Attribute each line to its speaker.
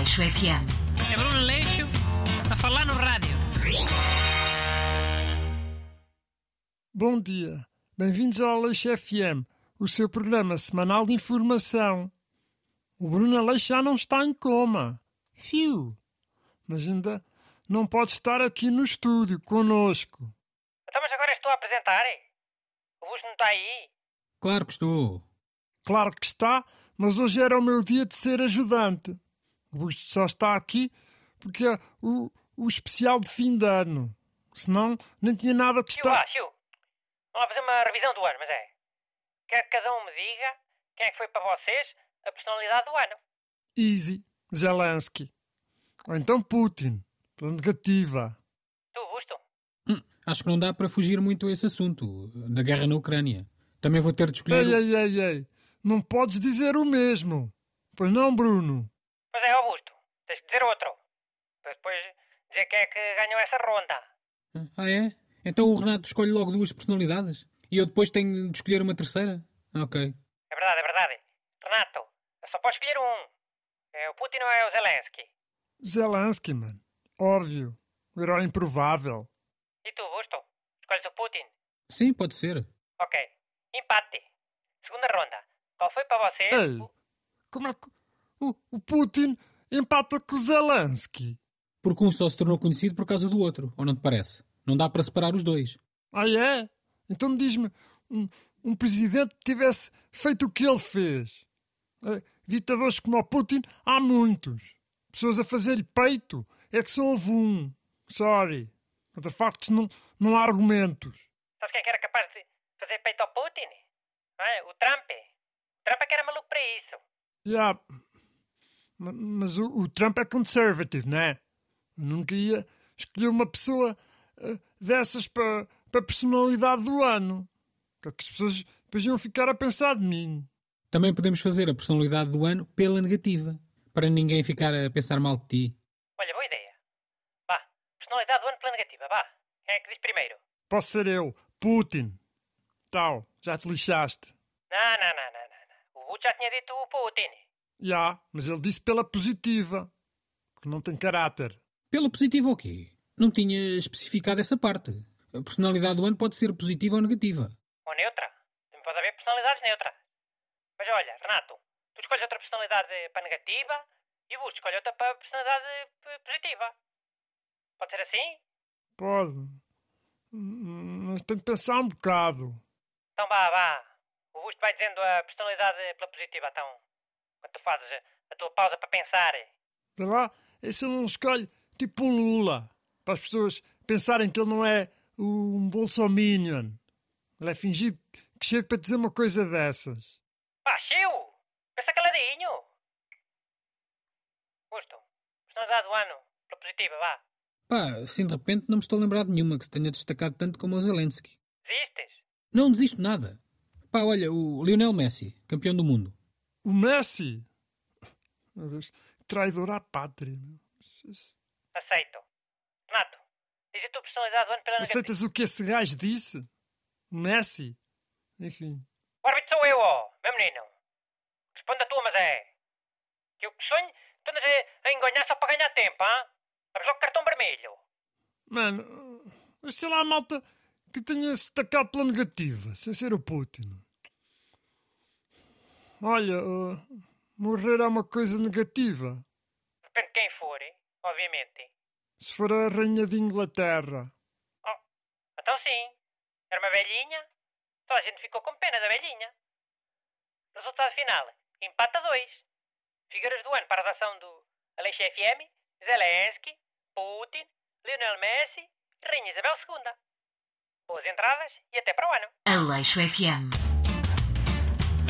Speaker 1: Aleixo FM.
Speaker 2: É Bruno Leixo a falar no rádio.
Speaker 3: Bom dia, bem-vindos ao Aleixo FM, o seu programa semanal de informação. O Bruno Aleixo já não está em coma. Fiu! Mas ainda não pode estar aqui no estúdio conosco.
Speaker 2: Então, mas agora estou a apresentar. hein? O Busto não está aí.
Speaker 4: Claro que estou.
Speaker 3: Claro que está, mas hoje era o meu dia de ser ajudante. O Busto só está aqui porque é o, o especial de fim de ano. Senão nem tinha nada que estar.
Speaker 2: ah, Xiu. Vamos lá fazer uma revisão do ano, mas é. Quero que cada um me diga quem é que foi para vocês a personalidade do ano.
Speaker 3: Easy, Zelensky. Ou então Putin, pela negativa.
Speaker 2: Tu, Busto?
Speaker 4: Hum, acho que não dá para fugir muito a esse assunto, da guerra na Ucrânia. Também vou ter de escolher.
Speaker 3: Ei,
Speaker 4: o-
Speaker 3: ei, ei, ei. Não podes dizer o mesmo. Pois não, Bruno?
Speaker 2: Mas é, Augusto. Tens de dizer outro. Para depois dizer quem é que ganhou essa ronda.
Speaker 4: Ah, é? Então o Renato escolhe logo duas personalidades? E eu depois tenho de escolher uma terceira? Ok.
Speaker 2: É verdade, é verdade. Renato, só podes escolher um. É o Putin ou é o Zelensky?
Speaker 3: Zelensky, mano. Óbvio. O herói improvável.
Speaker 2: E tu, Busto? Escolhes o Putin?
Speaker 4: Sim, pode ser.
Speaker 2: Ok. Empate. Segunda ronda. Qual foi para vocês?
Speaker 3: Ei,
Speaker 2: o-
Speaker 3: como é que o, o Putin empata com o Zelensky?
Speaker 4: Porque um só se tornou conhecido por causa do outro, ou não te parece? Não dá para separar os dois.
Speaker 3: Ah, é? Então diz-me, um, um presidente que tivesse feito o que ele fez. Eh, Ditadores como o Putin, há muitos. Pessoas a fazer-lhe peito, é que só houve um. Sorry. Contra factos não, não há argumentos.
Speaker 2: Sabes quem é que era capaz de fazer peito ao Putin? Não é? O Trump. O Trump é que era maluco para isso.
Speaker 3: Yeah. Ma- Mas o, o Trump é conservative, não é? Eu nunca ia escolher uma pessoa eh, dessas para a personalidade do ano. Porque as pessoas depois iam ficar a pensar de mim.
Speaker 4: Também podemos fazer a personalidade do ano pela negativa, para ninguém ficar a pensar mal de ti.
Speaker 2: Olha, boa ideia. Vá. Personalidade do ano pela negativa. Vá. Quem é que diz primeiro?
Speaker 3: Posso ser eu, Putin. Tal, já te lixaste.
Speaker 2: Não, não, não, não, não. não. O Bush já tinha dito o Putin.
Speaker 3: Já, mas ele disse pela positiva. Que não tem caráter.
Speaker 4: Pela positiva o quê? Não tinha especificado essa parte. A personalidade do ano pode ser positiva ou negativa.
Speaker 2: Ou neutra. Também pode haver personalidades neutras. Mas olha, Renato, tu escolhes outra personalidade para negativa e o Bush escolhe outra para personalidade positiva. Pode ser assim?
Speaker 3: Pode. Hum, Mas tenho que pensar um bocado.
Speaker 2: Então vá, vá. O Busto vai dizendo a personalidade pela positiva, então. Quando tu fazes a tua pausa para pensar.
Speaker 3: Vê lá, esse ele não escolhe tipo o Lula. Para as pessoas pensarem que ele não é um bolsominion. Ele é fingido que chega para dizer uma coisa dessas.
Speaker 2: Pá, chiu! Pensa caladinho! Busto, personalidade do ano pela positiva, vá.
Speaker 4: Pá, assim de repente não me estou a lembrar de nenhuma que se tenha destacado tanto como o Zelensky.
Speaker 2: Desistes?
Speaker 4: Não desisto nada. Pá, olha, o Lionel Messi, campeão do mundo.
Speaker 3: O Messi! Meu Deus, traidor à pátria.
Speaker 2: Aceito. Renato, diz a tua personalidade do ano pela negativa.
Speaker 3: Aceitas o que esse gajo disse? O Messi? Enfim.
Speaker 2: O árbitro sou eu, ó, meu menino. Responde a tua, mas é. Que eu que sonho, tu andas a, enganhar só para ganhar tempo, hã? Vamos logo cartão vermelho.
Speaker 3: Mano, sei lá a malta que tenha se destacado pela negativa, sem ser o Putin. Olha, uh, morrer é uma coisa negativa.
Speaker 2: Depende de quem for, hein? obviamente.
Speaker 3: Se for a Rainha de Inglaterra.
Speaker 2: Oh, então sim. Era uma velhinha. Toda a gente ficou com pena da velhinha. Resultado final. Empate a dois. Figuras do ano para a redação do Aleixo FM, Zelensky, Putin, Lionel Messi e Rainha Isabel II. Boas entradas e até para o ano.
Speaker 1: Aleixo FM.